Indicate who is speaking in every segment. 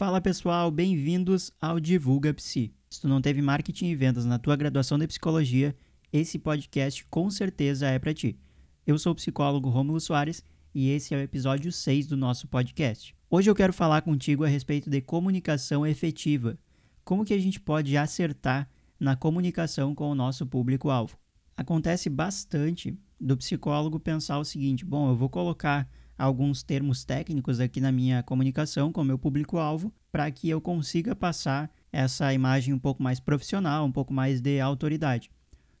Speaker 1: Fala pessoal, bem-vindos ao Divulga Psi. Se tu não teve marketing e vendas na tua graduação de psicologia, esse podcast com certeza é para ti. Eu sou o psicólogo Rômulo Soares e esse é o episódio 6 do nosso podcast. Hoje eu quero falar contigo a respeito de comunicação efetiva. Como que a gente pode acertar na comunicação com o nosso público-alvo? Acontece bastante do psicólogo pensar o seguinte: bom, eu vou colocar alguns termos técnicos aqui na minha comunicação com o meu público-alvo para que eu consiga passar essa imagem um pouco mais profissional, um pouco mais de autoridade.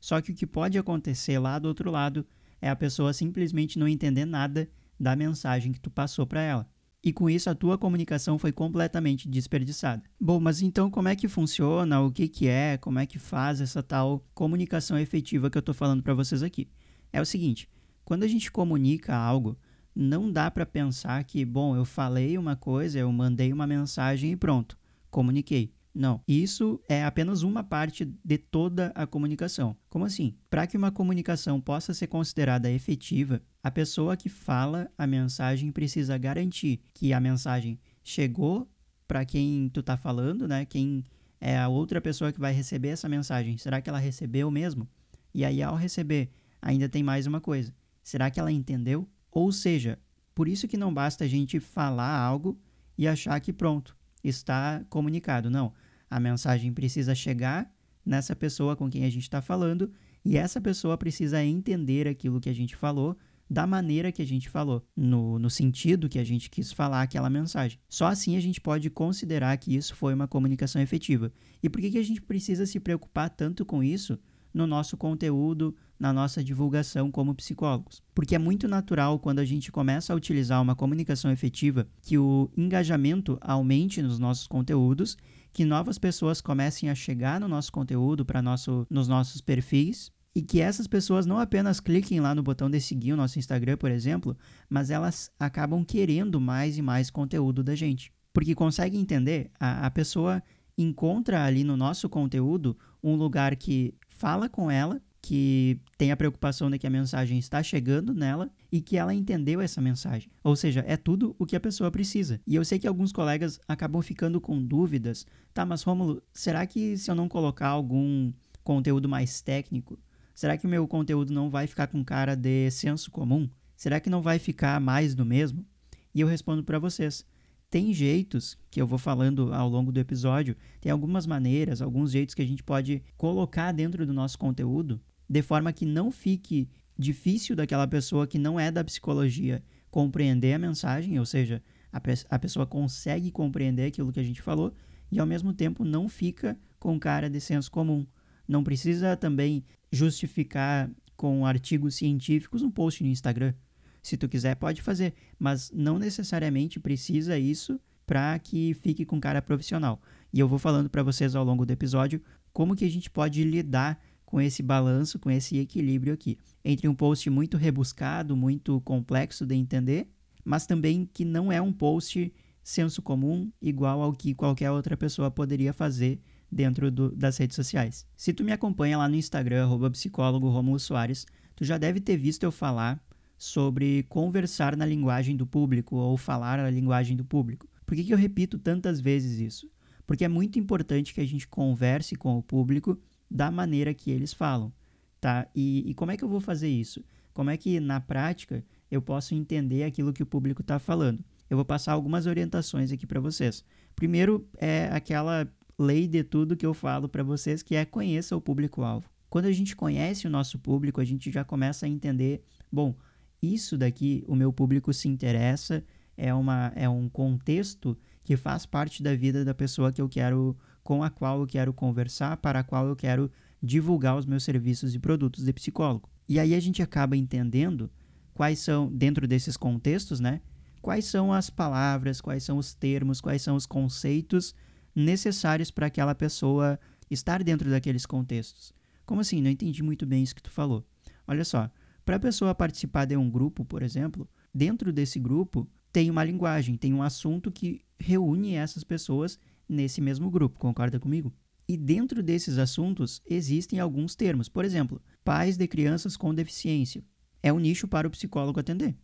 Speaker 1: Só que o que pode acontecer lá do outro lado é a pessoa simplesmente não entender nada da mensagem que tu passou para ela. E com isso a tua comunicação foi completamente desperdiçada. Bom, mas então como é que funciona? O que que é? Como é que faz essa tal comunicação efetiva que eu estou falando para vocês aqui? É o seguinte, quando a gente comunica algo, não dá para pensar que, bom, eu falei uma coisa, eu mandei uma mensagem e pronto, comuniquei. Não, isso é apenas uma parte de toda a comunicação. Como assim? Para que uma comunicação possa ser considerada efetiva, a pessoa que fala a mensagem precisa garantir que a mensagem chegou para quem tu está falando, né? Quem é a outra pessoa que vai receber essa mensagem. Será que ela recebeu mesmo? E aí, ao receber, ainda tem mais uma coisa. Será que ela entendeu? Ou seja, por isso que não basta a gente falar algo e achar que pronto, está comunicado. Não, a mensagem precisa chegar nessa pessoa com quem a gente está falando e essa pessoa precisa entender aquilo que a gente falou da maneira que a gente falou, no, no sentido que a gente quis falar aquela mensagem. Só assim a gente pode considerar que isso foi uma comunicação efetiva. E por que, que a gente precisa se preocupar tanto com isso no nosso conteúdo, na nossa divulgação como psicólogos. Porque é muito natural quando a gente começa a utilizar uma comunicação efetiva que o engajamento aumente nos nossos conteúdos, que novas pessoas comecem a chegar no nosso conteúdo, para nosso, nos nossos perfis, e que essas pessoas não apenas cliquem lá no botão de seguir o nosso Instagram, por exemplo, mas elas acabam querendo mais e mais conteúdo da gente. Porque consegue entender, a, a pessoa encontra ali no nosso conteúdo um lugar que fala com ela que tem a preocupação de que a mensagem está chegando nela e que ela entendeu essa mensagem. Ou seja, é tudo o que a pessoa precisa. E eu sei que alguns colegas acabam ficando com dúvidas. Tá, mas Rômulo, será que se eu não colocar algum conteúdo mais técnico, será que o meu conteúdo não vai ficar com cara de senso comum? Será que não vai ficar mais do mesmo? E eu respondo para vocês. Tem jeitos que eu vou falando ao longo do episódio, tem algumas maneiras, alguns jeitos que a gente pode colocar dentro do nosso conteúdo de forma que não fique difícil daquela pessoa que não é da psicologia compreender a mensagem, ou seja, a, pe a pessoa consegue compreender aquilo que a gente falou e ao mesmo tempo não fica com cara de senso comum. Não precisa também justificar com artigos científicos um post no Instagram. Se tu quiser, pode fazer, mas não necessariamente precisa isso para que fique com cara profissional. E eu vou falando para vocês ao longo do episódio como que a gente pode lidar com esse balanço, com esse equilíbrio aqui, entre um post muito rebuscado, muito complexo de entender, mas também que não é um post senso comum igual ao que qualquer outra pessoa poderia fazer dentro do, das redes sociais. Se tu me acompanha lá no Instagram, psicólogo Romulo Soares, tu já deve ter visto eu falar sobre conversar na linguagem do público ou falar a linguagem do público. Por que, que eu repito tantas vezes isso? Porque é muito importante que a gente converse com o público da maneira que eles falam, tá? E, e como é que eu vou fazer isso? Como é que na prática eu posso entender aquilo que o público está falando? Eu vou passar algumas orientações aqui para vocês. Primeiro é aquela lei de tudo que eu falo para vocês, que é conheça o público-alvo. Quando a gente conhece o nosso público, a gente já começa a entender, bom, isso daqui o meu público se interessa, é, uma, é um contexto que faz parte da vida da pessoa que eu quero com a qual eu quero conversar, para a qual eu quero divulgar os meus serviços e produtos de psicólogo. E aí a gente acaba entendendo quais são, dentro desses contextos, né? Quais são as palavras, quais são os termos, quais são os conceitos necessários para aquela pessoa estar dentro daqueles contextos. Como assim? Não entendi muito bem isso que tu falou. Olha só, para a pessoa participar de um grupo, por exemplo, dentro desse grupo tem uma linguagem, tem um assunto que reúne essas pessoas nesse mesmo grupo, concorda comigo? E dentro desses assuntos existem alguns termos. Por exemplo, pais de crianças com deficiência. É um nicho para o psicólogo atender.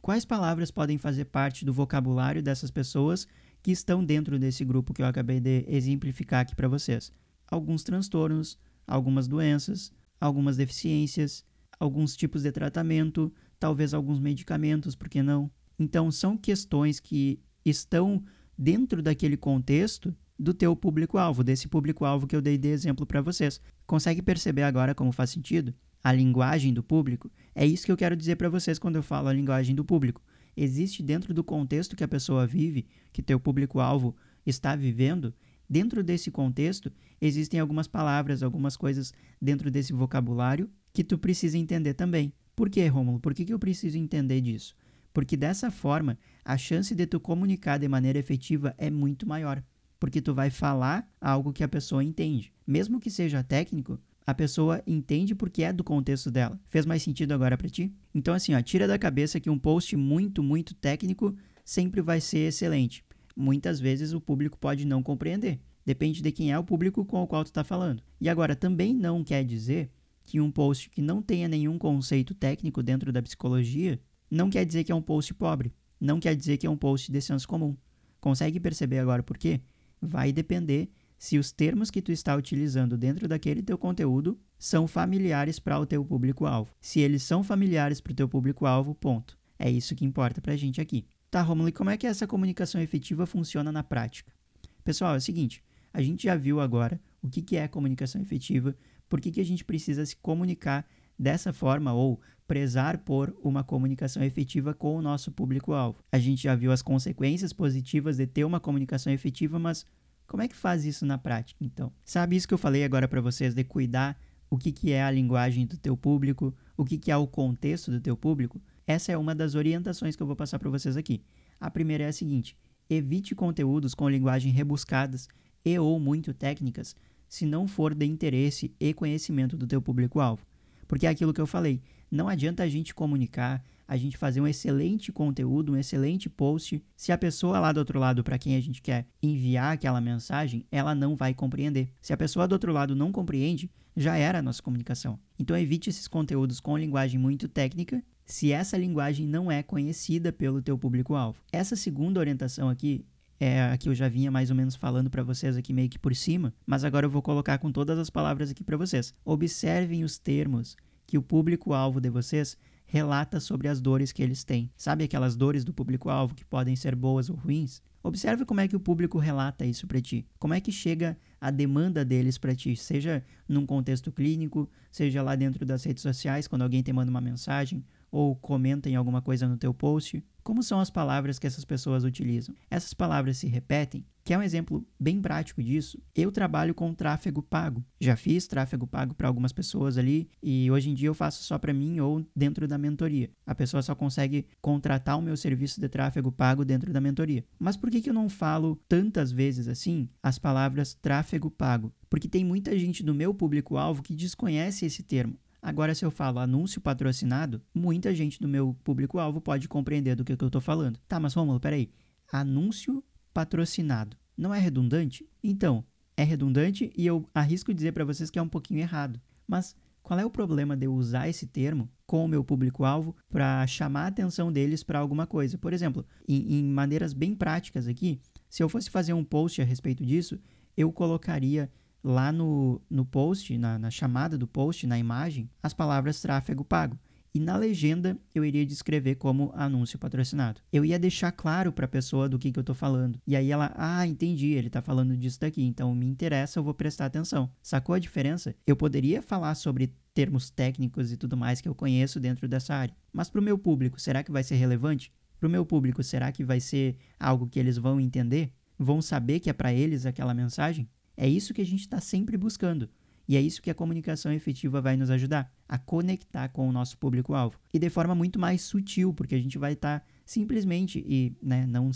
Speaker 1: Quais palavras podem fazer parte do vocabulário dessas pessoas que estão dentro desse grupo que eu acabei de exemplificar aqui para vocês. Alguns transtornos, algumas doenças, algumas deficiências, alguns tipos de tratamento, talvez alguns medicamentos, por que não? Então, são questões que estão dentro daquele contexto do teu público-alvo, desse público-alvo que eu dei de exemplo para vocês. Consegue perceber agora como faz sentido? A linguagem do público? É isso que eu quero dizer para vocês quando eu falo a linguagem do público. Existe dentro do contexto que a pessoa vive, que teu público-alvo está vivendo, dentro desse contexto, existem algumas palavras, algumas coisas dentro desse vocabulário que tu precisa entender também. Por que, Rômulo? Por que, que eu preciso entender disso? Porque dessa forma, a chance de tu comunicar de maneira efetiva é muito maior. Porque tu vai falar algo que a pessoa entende. Mesmo que seja técnico, a pessoa entende porque é do contexto dela. Fez mais sentido agora para ti? Então assim, ó, tira da cabeça que um post muito, muito técnico sempre vai ser excelente. Muitas vezes o público pode não compreender. Depende de quem é o público com o qual tu está falando. E agora, também não quer dizer que um post que não tenha nenhum conceito técnico dentro da psicologia não quer dizer que é um post pobre. Não quer dizer que é um post de senso comum. Consegue perceber agora por quê? Vai depender se os termos que tu está utilizando dentro daquele teu conteúdo são familiares para o teu público-alvo. Se eles são familiares para o teu público-alvo, ponto. É isso que importa para a gente aqui. Tá, Romulo, e como é que essa comunicação efetiva funciona na prática? Pessoal, é o seguinte, a gente já viu agora o que, que é comunicação efetiva, por que, que a gente precisa se comunicar dessa forma ou prezar por uma comunicação efetiva com o nosso público-alvo. A gente já viu as consequências positivas de ter uma comunicação efetiva, mas como é que faz isso na prática, então? Sabe isso que eu falei agora para vocês de cuidar o que, que é a linguagem do teu público, o que, que é o contexto do teu público? Essa é uma das orientações que eu vou passar para vocês aqui. A primeira é a seguinte: evite conteúdos com linguagem rebuscadas e ou muito técnicas, se não for de interesse e conhecimento do teu público-alvo. Porque é aquilo que eu falei, não adianta a gente comunicar, a gente fazer um excelente conteúdo, um excelente post, se a pessoa lá do outro lado para quem a gente quer enviar aquela mensagem, ela não vai compreender. Se a pessoa do outro lado não compreende, já era a nossa comunicação. Então evite esses conteúdos com linguagem muito técnica, se essa linguagem não é conhecida pelo teu público-alvo. Essa segunda orientação aqui é a que eu já vinha mais ou menos falando para vocês aqui meio que por cima, mas agora eu vou colocar com todas as palavras aqui para vocês. Observem os termos que o público-alvo de vocês relata sobre as dores que eles têm. Sabe aquelas dores do público-alvo que podem ser boas ou ruins? Observe como é que o público relata isso para ti. Como é que chega a demanda deles para ti, seja num contexto clínico, seja lá dentro das redes sociais, quando alguém te manda uma mensagem ou comenta em alguma coisa no teu post. Como são as palavras que essas pessoas utilizam? Essas palavras se repetem? Quer um exemplo bem prático disso? Eu trabalho com tráfego pago. Já fiz tráfego pago para algumas pessoas ali e hoje em dia eu faço só para mim ou dentro da mentoria. A pessoa só consegue contratar o meu serviço de tráfego pago dentro da mentoria. Mas por que, que eu não falo tantas vezes assim as palavras tráfego pago? Porque tem muita gente do meu público-alvo que desconhece esse termo. Agora, se eu falo anúncio patrocinado, muita gente do meu público-alvo pode compreender do que, que eu estou falando. Tá, mas Romulo, peraí. Anúncio patrocinado. Não é redundante? Então, é redundante e eu arrisco dizer para vocês que é um pouquinho errado. Mas qual é o problema de eu usar esse termo com o meu público-alvo para chamar a atenção deles para alguma coisa? Por exemplo, em, em maneiras bem práticas aqui, se eu fosse fazer um post a respeito disso, eu colocaria lá no, no post, na, na chamada do post, na imagem, as palavras tráfego pago. E na legenda eu iria descrever como anúncio patrocinado. Eu ia deixar claro para a pessoa do que, que eu estou falando. E aí ela, ah, entendi, ele está falando disso daqui, então me interessa, eu vou prestar atenção. Sacou a diferença? Eu poderia falar sobre termos técnicos e tudo mais que eu conheço dentro dessa área. Mas para o meu público, será que vai ser relevante? Para o meu público, será que vai ser algo que eles vão entender? Vão saber que é para eles aquela mensagem? É isso que a gente está sempre buscando. E é isso que a comunicação efetiva vai nos ajudar a conectar com o nosso público-alvo. E de forma muito mais sutil, porque a gente vai estar tá simplesmente, e né, não,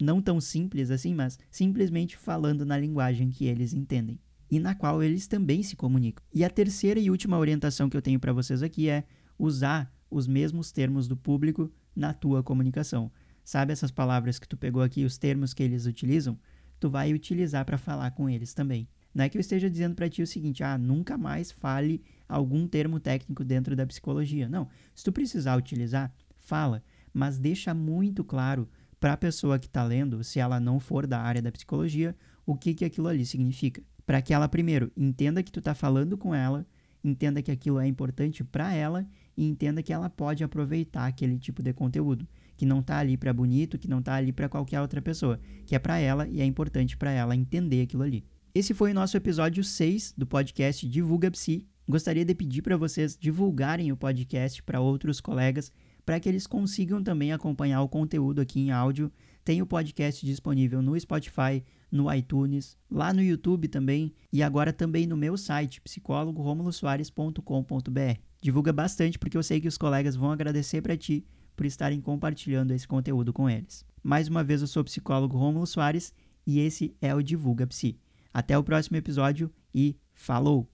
Speaker 1: não tão simples assim, mas simplesmente falando na linguagem que eles entendem e na qual eles também se comunicam. E a terceira e última orientação que eu tenho para vocês aqui é usar os mesmos termos do público na tua comunicação. Sabe essas palavras que tu pegou aqui, os termos que eles utilizam? Tu vai utilizar para falar com eles também. Não é que eu esteja dizendo para ti o seguinte, ah, nunca mais fale algum termo técnico dentro da psicologia. Não. Se tu precisar utilizar, fala, mas deixa muito claro para a pessoa que está lendo, se ela não for da área da psicologia, o que, que aquilo ali significa. Para que ela, primeiro, entenda que tu está falando com ela, entenda que aquilo é importante para ela e entenda que ela pode aproveitar aquele tipo de conteúdo, que não está ali para bonito, que não está ali para qualquer outra pessoa, que é para ela e é importante para ela entender aquilo ali. Esse foi o nosso episódio 6 do podcast Divulga Psi. Gostaria de pedir para vocês divulgarem o podcast para outros colegas para que eles consigam também acompanhar o conteúdo aqui em áudio. Tem o podcast disponível no Spotify, no iTunes, lá no YouTube também e agora também no meu site psicólogoromulosoares.com.br. Divulga bastante porque eu sei que os colegas vão agradecer para ti por estarem compartilhando esse conteúdo com eles. Mais uma vez eu sou o psicólogo Rômulo Soares e esse é o Divulga Psi. Até o próximo episódio e falou!